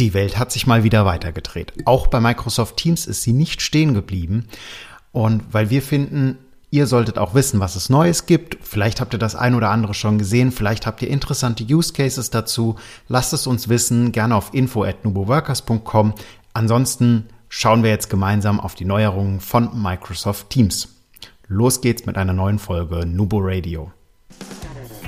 Die Welt hat sich mal wieder weitergedreht. Auch bei Microsoft Teams ist sie nicht stehen geblieben. Und weil wir finden, ihr solltet auch wissen, was es Neues gibt. Vielleicht habt ihr das ein oder andere schon gesehen. Vielleicht habt ihr interessante Use Cases dazu. Lasst es uns wissen. Gerne auf info at nuboworkers.com. Ansonsten schauen wir jetzt gemeinsam auf die Neuerungen von Microsoft Teams. Los geht's mit einer neuen Folge Nubo Radio.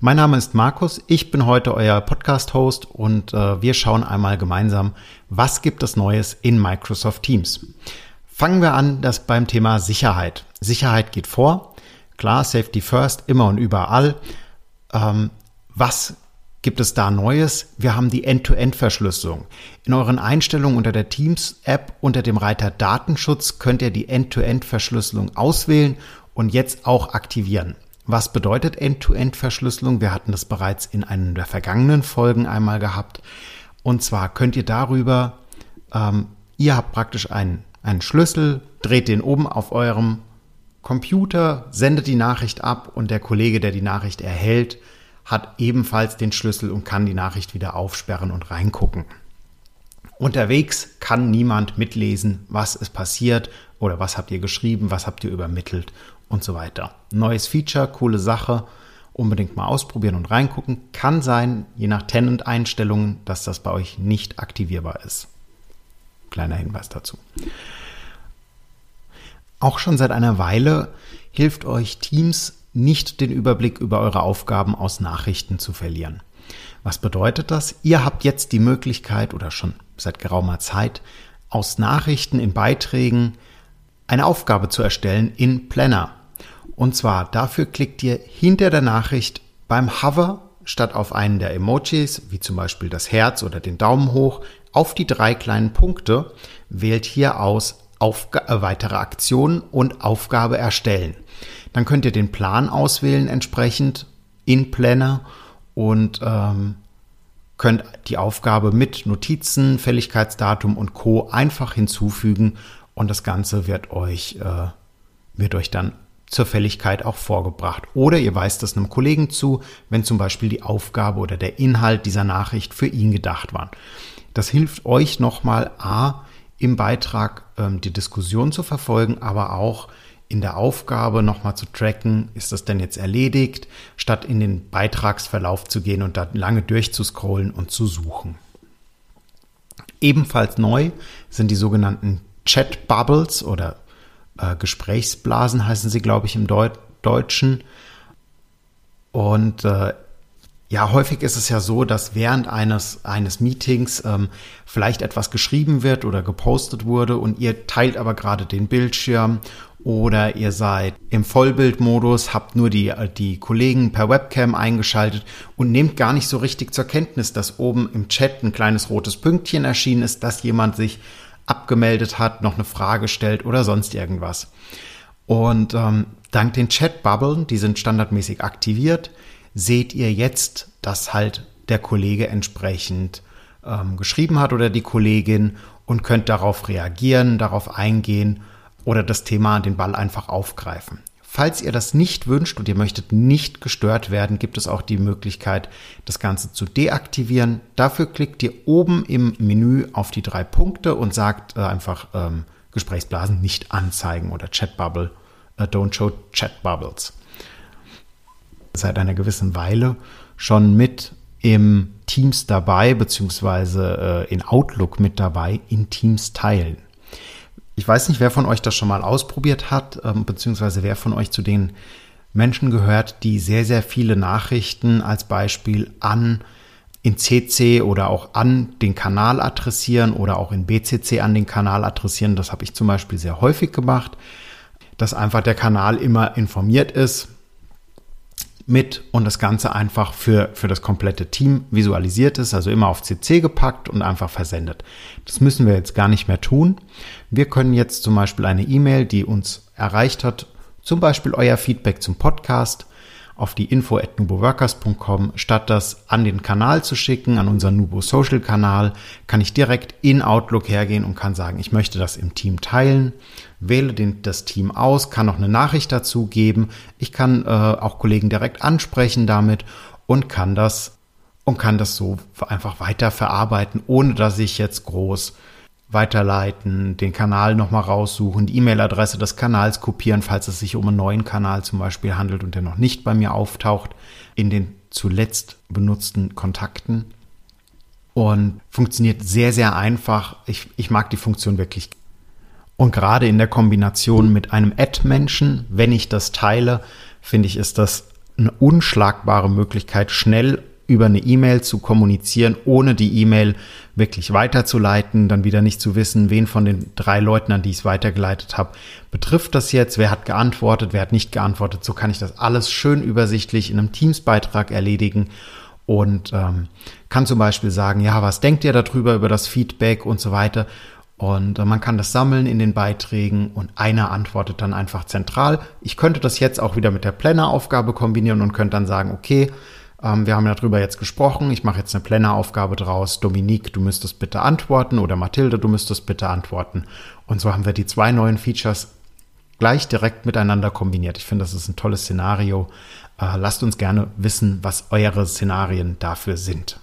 Mein Name ist Markus, ich bin heute euer Podcast-Host und äh, wir schauen einmal gemeinsam, was gibt es Neues in Microsoft Teams. Fangen wir an, das beim Thema Sicherheit. Sicherheit geht vor. Klar, Safety First, immer und überall. Ähm, was gibt es da Neues? Wir haben die End-to-End-Verschlüsselung. In euren Einstellungen unter der Teams-App unter dem Reiter Datenschutz könnt ihr die End-to-End-Verschlüsselung auswählen und jetzt auch aktivieren. Was bedeutet End-to-End-Verschlüsselung? Wir hatten das bereits in einer der vergangenen Folgen einmal gehabt. Und zwar könnt ihr darüber, ähm, ihr habt praktisch einen, einen Schlüssel, dreht den oben auf eurem Computer, sendet die Nachricht ab und der Kollege, der die Nachricht erhält, hat ebenfalls den Schlüssel und kann die Nachricht wieder aufsperren und reingucken. Unterwegs kann niemand mitlesen, was ist passiert oder was habt ihr geschrieben, was habt ihr übermittelt und so weiter. Neues Feature, coole Sache, unbedingt mal ausprobieren und reingucken. Kann sein, je nach Tenant-Einstellungen, dass das bei euch nicht aktivierbar ist. Kleiner Hinweis dazu. Auch schon seit einer Weile hilft euch Teams nicht den Überblick über eure Aufgaben aus Nachrichten zu verlieren. Was bedeutet das? Ihr habt jetzt die Möglichkeit oder schon seit geraumer Zeit aus Nachrichten in Beiträgen eine Aufgabe zu erstellen in Planner. Und zwar dafür klickt ihr hinter der Nachricht beim Hover statt auf einen der Emojis, wie zum Beispiel das Herz oder den Daumen hoch, auf die drei kleinen Punkte, wählt hier aus Aufga äh, weitere Aktionen und Aufgabe erstellen. Dann könnt ihr den Plan auswählen entsprechend in Planner und ähm, könnt die Aufgabe mit Notizen, Fälligkeitsdatum und Co. einfach hinzufügen und das Ganze wird euch, äh, wird euch dann zur Fälligkeit auch vorgebracht. Oder ihr weist es einem Kollegen zu, wenn zum Beispiel die Aufgabe oder der Inhalt dieser Nachricht für ihn gedacht war. Das hilft euch nochmal A, im Beitrag ähm, die Diskussion zu verfolgen, aber auch in der Aufgabe nochmal zu tracken, ist das denn jetzt erledigt, statt in den Beitragsverlauf zu gehen und da lange durchzuscrollen und zu suchen. Ebenfalls neu sind die sogenannten Chat Bubbles oder äh, Gesprächsblasen heißen sie, glaube ich, im Deut Deutschen. Und äh, ja, häufig ist es ja so, dass während eines, eines Meetings ähm, vielleicht etwas geschrieben wird oder gepostet wurde und ihr teilt aber gerade den Bildschirm oder ihr seid im Vollbildmodus, habt nur die, die Kollegen per Webcam eingeschaltet und nehmt gar nicht so richtig zur Kenntnis, dass oben im Chat ein kleines rotes Pünktchen erschienen ist, dass jemand sich abgemeldet hat, noch eine Frage stellt oder sonst irgendwas. Und ähm, dank den Chat-Bubblen, die sind standardmäßig aktiviert, seht ihr jetzt, dass halt der Kollege entsprechend ähm, geschrieben hat oder die Kollegin und könnt darauf reagieren, darauf eingehen oder das Thema, den Ball einfach aufgreifen. Falls ihr das nicht wünscht und ihr möchtet nicht gestört werden, gibt es auch die Möglichkeit, das Ganze zu deaktivieren. Dafür klickt ihr oben im Menü auf die drei Punkte und sagt äh, einfach ähm, Gesprächsblasen nicht anzeigen oder Chatbubble, äh, don't show Chatbubbles. Seit einer gewissen Weile schon mit im Teams dabei, beziehungsweise äh, in Outlook mit dabei, in Teams teilen. Ich weiß nicht, wer von euch das schon mal ausprobiert hat, ähm, beziehungsweise wer von euch zu den Menschen gehört, die sehr, sehr viele Nachrichten als Beispiel an in CC oder auch an den Kanal adressieren oder auch in BCC an den Kanal adressieren. Das habe ich zum Beispiel sehr häufig gemacht, dass einfach der Kanal immer informiert ist, mit und das Ganze einfach für, für das komplette Team visualisiert ist, also immer auf CC gepackt und einfach versendet. Das müssen wir jetzt gar nicht mehr tun. Wir können jetzt zum Beispiel eine E-Mail, die uns erreicht hat, zum Beispiel euer Feedback zum Podcast auf die info at nuboworkers.com. Statt das an den Kanal zu schicken, an unseren Nubo Social Kanal, kann ich direkt in Outlook hergehen und kann sagen, ich möchte das im Team teilen, wähle den, das Team aus, kann noch eine Nachricht dazu geben. Ich kann äh, auch Kollegen direkt ansprechen damit und kann das und kann das so einfach weiter verarbeiten, ohne dass ich jetzt groß weiterleiten, den Kanal nochmal raussuchen, die E-Mail-Adresse des Kanals kopieren, falls es sich um einen neuen Kanal zum Beispiel handelt und der noch nicht bei mir auftaucht, in den zuletzt benutzten Kontakten. Und funktioniert sehr, sehr einfach. Ich, ich mag die Funktion wirklich. Und gerade in der Kombination mit einem Ad-Menschen, wenn ich das teile, finde ich, ist das eine unschlagbare Möglichkeit, schnell über eine E-Mail zu kommunizieren, ohne die E-Mail wirklich weiterzuleiten, dann wieder nicht zu wissen, wen von den drei Leuten, an die ich es weitergeleitet habe, betrifft das jetzt, wer hat geantwortet, wer hat nicht geantwortet. So kann ich das alles schön übersichtlich in einem Teams-Beitrag erledigen und ähm, kann zum Beispiel sagen, ja, was denkt ihr darüber, über das Feedback und so weiter. Und äh, man kann das sammeln in den Beiträgen und einer antwortet dann einfach zentral. Ich könnte das jetzt auch wieder mit der Planner-Aufgabe kombinieren und könnte dann sagen, okay, ähm, wir haben ja darüber jetzt gesprochen. Ich mache jetzt eine Planneraufgabe draus. Dominique, du müsstest bitte antworten oder Mathilde, du müsstest bitte antworten. Und so haben wir die zwei neuen Features gleich direkt miteinander kombiniert. Ich finde, das ist ein tolles Szenario. Äh, lasst uns gerne wissen, was eure Szenarien dafür sind.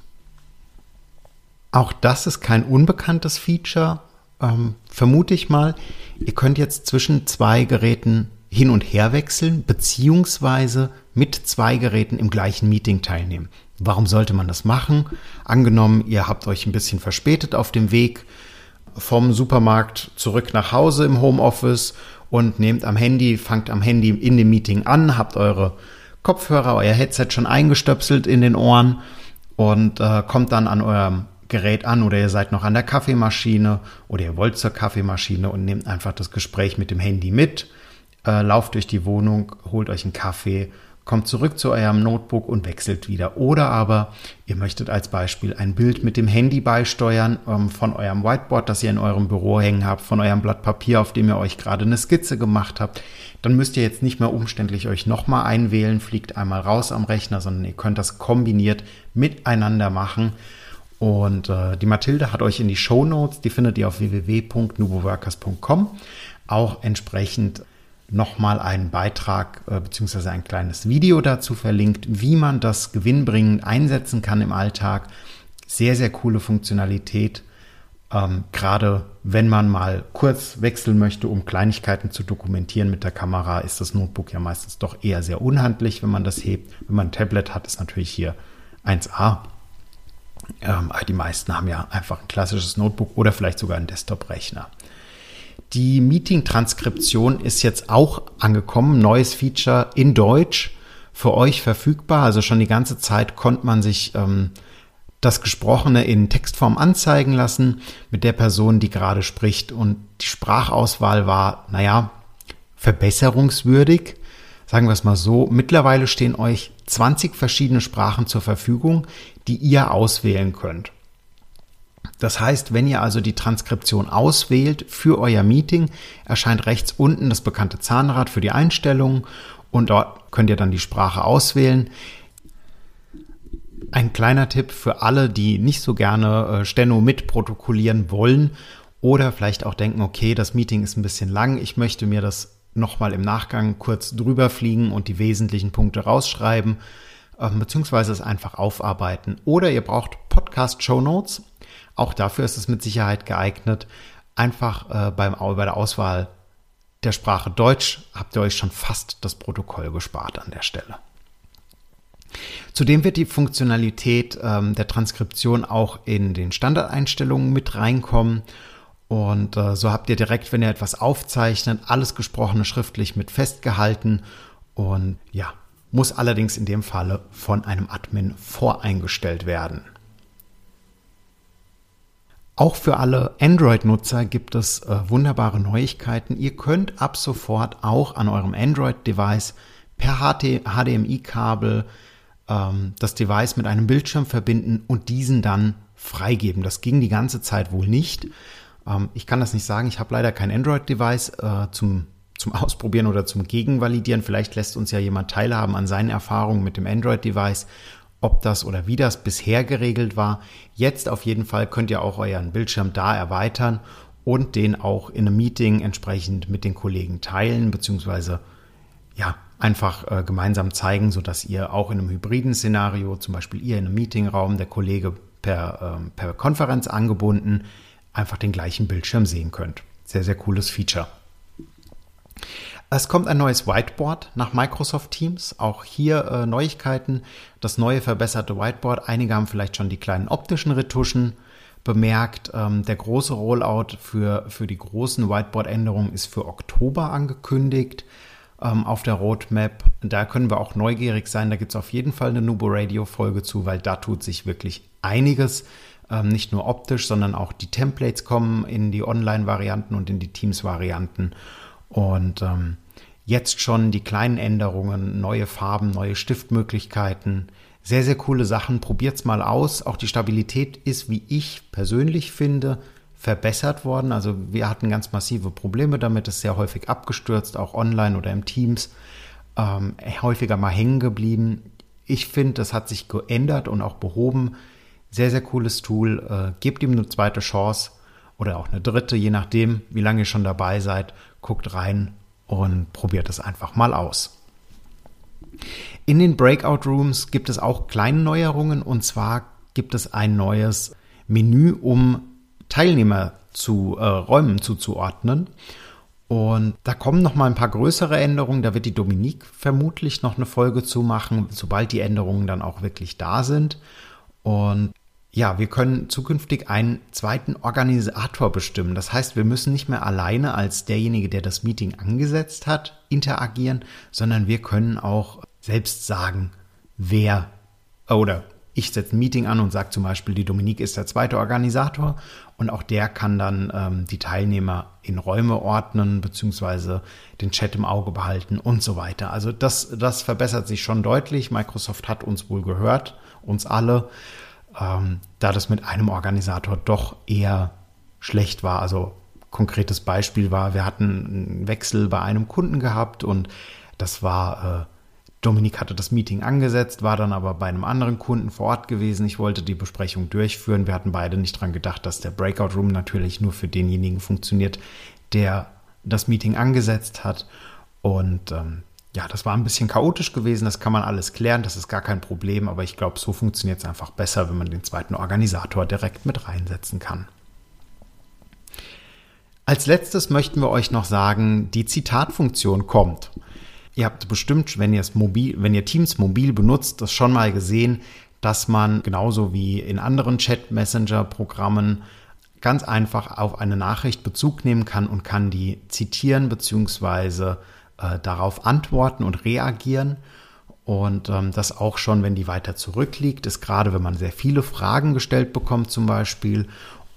Auch das ist kein unbekanntes Feature, ähm, vermute ich mal. Ihr könnt jetzt zwischen zwei Geräten hin und her wechseln, beziehungsweise mit zwei Geräten im gleichen Meeting teilnehmen. Warum sollte man das machen? Angenommen, ihr habt euch ein bisschen verspätet auf dem Weg vom Supermarkt zurück nach Hause im Homeoffice und nehmt am Handy, fangt am Handy in dem Meeting an, habt eure Kopfhörer, euer Headset schon eingestöpselt in den Ohren und äh, kommt dann an eurem Gerät an oder ihr seid noch an der Kaffeemaschine oder ihr wollt zur Kaffeemaschine und nehmt einfach das Gespräch mit dem Handy mit äh, lauft durch die Wohnung, holt euch einen Kaffee, kommt zurück zu eurem Notebook und wechselt wieder. Oder aber ihr möchtet als Beispiel ein Bild mit dem Handy beisteuern ähm, von eurem Whiteboard, das ihr in eurem Büro hängen habt, von eurem Blatt Papier, auf dem ihr euch gerade eine Skizze gemacht habt. Dann müsst ihr jetzt nicht mehr umständlich euch nochmal einwählen, fliegt einmal raus am Rechner, sondern ihr könnt das kombiniert miteinander machen. Und äh, die Mathilde hat euch in die Show Notes, die findet ihr auf www.nuboworkers.com, auch entsprechend nochmal einen Beitrag äh, bzw. ein kleines Video dazu verlinkt, wie man das gewinnbringend einsetzen kann im Alltag. Sehr, sehr coole Funktionalität. Ähm, gerade wenn man mal kurz wechseln möchte, um Kleinigkeiten zu dokumentieren mit der Kamera, ist das Notebook ja meistens doch eher sehr unhandlich, wenn man das hebt. Wenn man ein Tablet hat, ist natürlich hier 1A. Ähm, die meisten haben ja einfach ein klassisches Notebook oder vielleicht sogar einen Desktop-Rechner. Die Meeting-Transkription ist jetzt auch angekommen, neues Feature in Deutsch für euch verfügbar. Also schon die ganze Zeit konnte man sich ähm, das Gesprochene in Textform anzeigen lassen mit der Person, die gerade spricht. Und die Sprachauswahl war, naja, verbesserungswürdig. Sagen wir es mal so. Mittlerweile stehen euch 20 verschiedene Sprachen zur Verfügung, die ihr auswählen könnt. Das heißt, wenn ihr also die Transkription auswählt für euer Meeting, erscheint rechts unten das bekannte Zahnrad für die Einstellungen und dort könnt ihr dann die Sprache auswählen. Ein kleiner Tipp für alle, die nicht so gerne äh, Steno mitprotokollieren wollen oder vielleicht auch denken, okay, das Meeting ist ein bisschen lang, ich möchte mir das nochmal im Nachgang kurz drüber fliegen und die wesentlichen Punkte rausschreiben, äh, beziehungsweise es einfach aufarbeiten. Oder ihr braucht Podcast-Show Notes. Auch dafür ist es mit Sicherheit geeignet. Einfach äh, beim, bei der Auswahl der Sprache Deutsch habt ihr euch schon fast das Protokoll gespart an der Stelle. Zudem wird die Funktionalität ähm, der Transkription auch in den Standardeinstellungen mit reinkommen. Und äh, so habt ihr direkt, wenn ihr etwas aufzeichnet, alles Gesprochene schriftlich mit festgehalten. Und ja, muss allerdings in dem Falle von einem Admin voreingestellt werden. Auch für alle Android-Nutzer gibt es äh, wunderbare Neuigkeiten. Ihr könnt ab sofort auch an eurem Android-Device per HDMI-Kabel ähm, das Device mit einem Bildschirm verbinden und diesen dann freigeben. Das ging die ganze Zeit wohl nicht. Ähm, ich kann das nicht sagen. Ich habe leider kein Android-Device äh, zum zum Ausprobieren oder zum Gegenvalidieren. Vielleicht lässt uns ja jemand teilhaben an seinen Erfahrungen mit dem Android-Device, ob das oder wie das bisher geregelt war. Jetzt auf jeden Fall könnt ihr auch euren Bildschirm da erweitern und den auch in einem Meeting entsprechend mit den Kollegen teilen, beziehungsweise ja, einfach äh, gemeinsam zeigen, sodass ihr auch in einem hybriden Szenario, zum Beispiel ihr in einem Meetingraum, der Kollege per, ähm, per Konferenz angebunden, einfach den gleichen Bildschirm sehen könnt. Sehr, sehr cooles Feature. Es kommt ein neues Whiteboard nach Microsoft Teams. Auch hier äh, Neuigkeiten. Das neue verbesserte Whiteboard. Einige haben vielleicht schon die kleinen optischen Retuschen bemerkt. Ähm, der große Rollout für, für die großen Whiteboard-Änderungen ist für Oktober angekündigt ähm, auf der Roadmap. Da können wir auch neugierig sein. Da gibt es auf jeden Fall eine Nubo Radio-Folge zu, weil da tut sich wirklich einiges. Ähm, nicht nur optisch, sondern auch die Templates kommen in die Online-Varianten und in die Teams-Varianten. Und ähm, jetzt schon die kleinen Änderungen, neue Farben, neue Stiftmöglichkeiten. Sehr, sehr coole Sachen. Probiert's mal aus. Auch die Stabilität ist, wie ich persönlich finde, verbessert worden. Also wir hatten ganz massive Probleme damit. Es ist sehr häufig abgestürzt, auch online oder im Teams. Ähm, häufiger mal hängen geblieben. Ich finde, das hat sich geändert und auch behoben. Sehr, sehr cooles Tool. Äh, gebt ihm eine zweite Chance oder auch eine dritte, je nachdem, wie lange ihr schon dabei seid guckt rein und probiert es einfach mal aus. In den Breakout Rooms gibt es auch kleine Neuerungen und zwar gibt es ein neues Menü, um Teilnehmer zu äh, Räumen zuzuordnen. Und da kommen noch mal ein paar größere Änderungen. Da wird die Dominique vermutlich noch eine Folge zu machen, sobald die Änderungen dann auch wirklich da sind. Und ja, wir können zukünftig einen zweiten Organisator bestimmen. Das heißt, wir müssen nicht mehr alleine als derjenige, der das Meeting angesetzt hat, interagieren, sondern wir können auch selbst sagen, wer oder ich setze ein Meeting an und sage zum Beispiel, die Dominique ist der zweite Organisator und auch der kann dann ähm, die Teilnehmer in Räume ordnen, beziehungsweise den Chat im Auge behalten und so weiter. Also das, das verbessert sich schon deutlich. Microsoft hat uns wohl gehört, uns alle ähm, da das mit einem Organisator doch eher schlecht war. Also konkretes Beispiel war, wir hatten einen Wechsel bei einem Kunden gehabt und das war, äh, Dominik hatte das Meeting angesetzt, war dann aber bei einem anderen Kunden vor Ort gewesen. Ich wollte die Besprechung durchführen. Wir hatten beide nicht dran gedacht, dass der Breakout Room natürlich nur für denjenigen funktioniert, der das Meeting angesetzt hat. Und ähm, ja, das war ein bisschen chaotisch gewesen, das kann man alles klären, das ist gar kein Problem, aber ich glaube, so funktioniert es einfach besser, wenn man den zweiten Organisator direkt mit reinsetzen kann. Als letztes möchten wir euch noch sagen, die Zitatfunktion kommt. Ihr habt bestimmt, wenn ihr, mobil, wenn ihr Teams mobil benutzt, das schon mal gesehen, dass man genauso wie in anderen Chat-Messenger-Programmen ganz einfach auf eine Nachricht Bezug nehmen kann und kann die zitieren bzw äh, darauf antworten und reagieren. Und ähm, das auch schon, wenn die weiter zurückliegt, ist gerade, wenn man sehr viele Fragen gestellt bekommt zum Beispiel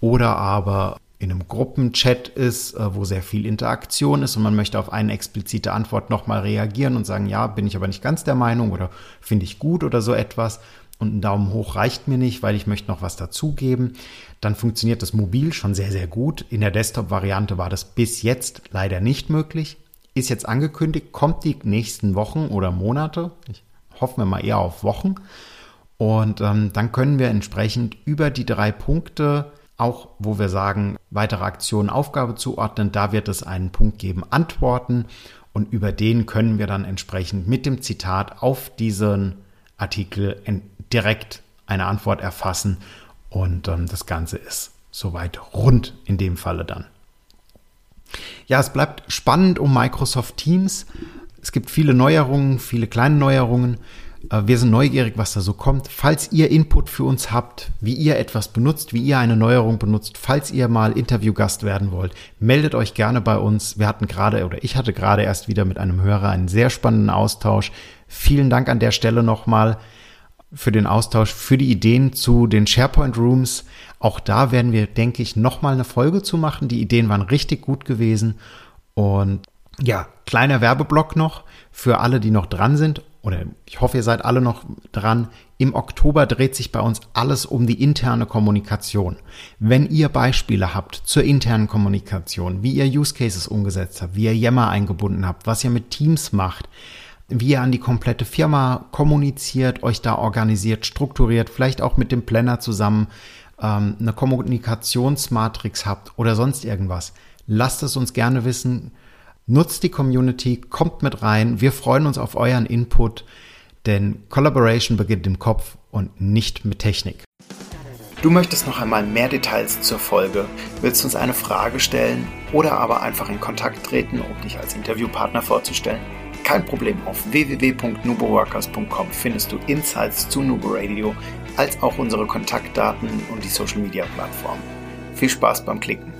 oder aber in einem Gruppenchat ist, äh, wo sehr viel Interaktion ist und man möchte auf eine explizite Antwort nochmal reagieren und sagen, ja, bin ich aber nicht ganz der Meinung oder finde ich gut oder so etwas und ein Daumen hoch reicht mir nicht, weil ich möchte noch was dazugeben, dann funktioniert das mobil schon sehr, sehr gut. In der Desktop-Variante war das bis jetzt leider nicht möglich ist jetzt angekündigt, kommt die nächsten Wochen oder Monate. Ich hoffe mir mal eher auf Wochen. Und ähm, dann können wir entsprechend über die drei Punkte, auch wo wir sagen, weitere Aktionen Aufgabe zuordnen, da wird es einen Punkt geben, Antworten. Und über den können wir dann entsprechend mit dem Zitat auf diesen Artikel direkt eine Antwort erfassen. Und ähm, das Ganze ist soweit rund in dem Falle dann. Ja, es bleibt spannend um Microsoft Teams. Es gibt viele Neuerungen, viele kleine Neuerungen. Äh, wir sind neugierig, was da so kommt. Falls ihr Input für uns habt, wie ihr etwas benutzt, wie ihr eine Neuerung benutzt, falls ihr mal Interviewgast werden wollt, meldet euch gerne bei uns. Wir hatten gerade oder ich hatte gerade erst wieder mit einem Hörer einen sehr spannenden Austausch. Vielen Dank an der Stelle nochmal für den Austausch, für die Ideen zu den SharePoint Rooms. Auch da werden wir, denke ich, nochmal eine Folge zu machen. Die Ideen waren richtig gut gewesen. Und Ja, kleiner Werbeblock noch für alle, die noch dran sind. Oder ich hoffe, ihr seid alle noch dran. Im Oktober dreht sich bei uns alles um die interne Kommunikation. Wenn ihr Beispiele habt zur internen Kommunikation, wie ihr Use Cases umgesetzt habt, wie ihr Yammer eingebunden habt, was ihr mit Teams macht, wie ihr an die komplette Firma kommuniziert, euch da organisiert, strukturiert, vielleicht auch mit dem Planner zusammen ähm, eine Kommunikationsmatrix habt oder sonst irgendwas, lasst es uns gerne wissen. Nutzt die Community, kommt mit rein. Wir freuen uns auf euren Input, denn Collaboration beginnt im Kopf und nicht mit Technik. Du möchtest noch einmal mehr Details zur Folge, willst uns eine Frage stellen oder aber einfach in Kontakt treten, um dich als Interviewpartner vorzustellen? Kein Problem, auf www.nuboworkers.com findest du Insights zu Nubo Radio, als auch unsere Kontaktdaten und die Social Media Plattform. Viel Spaß beim Klicken!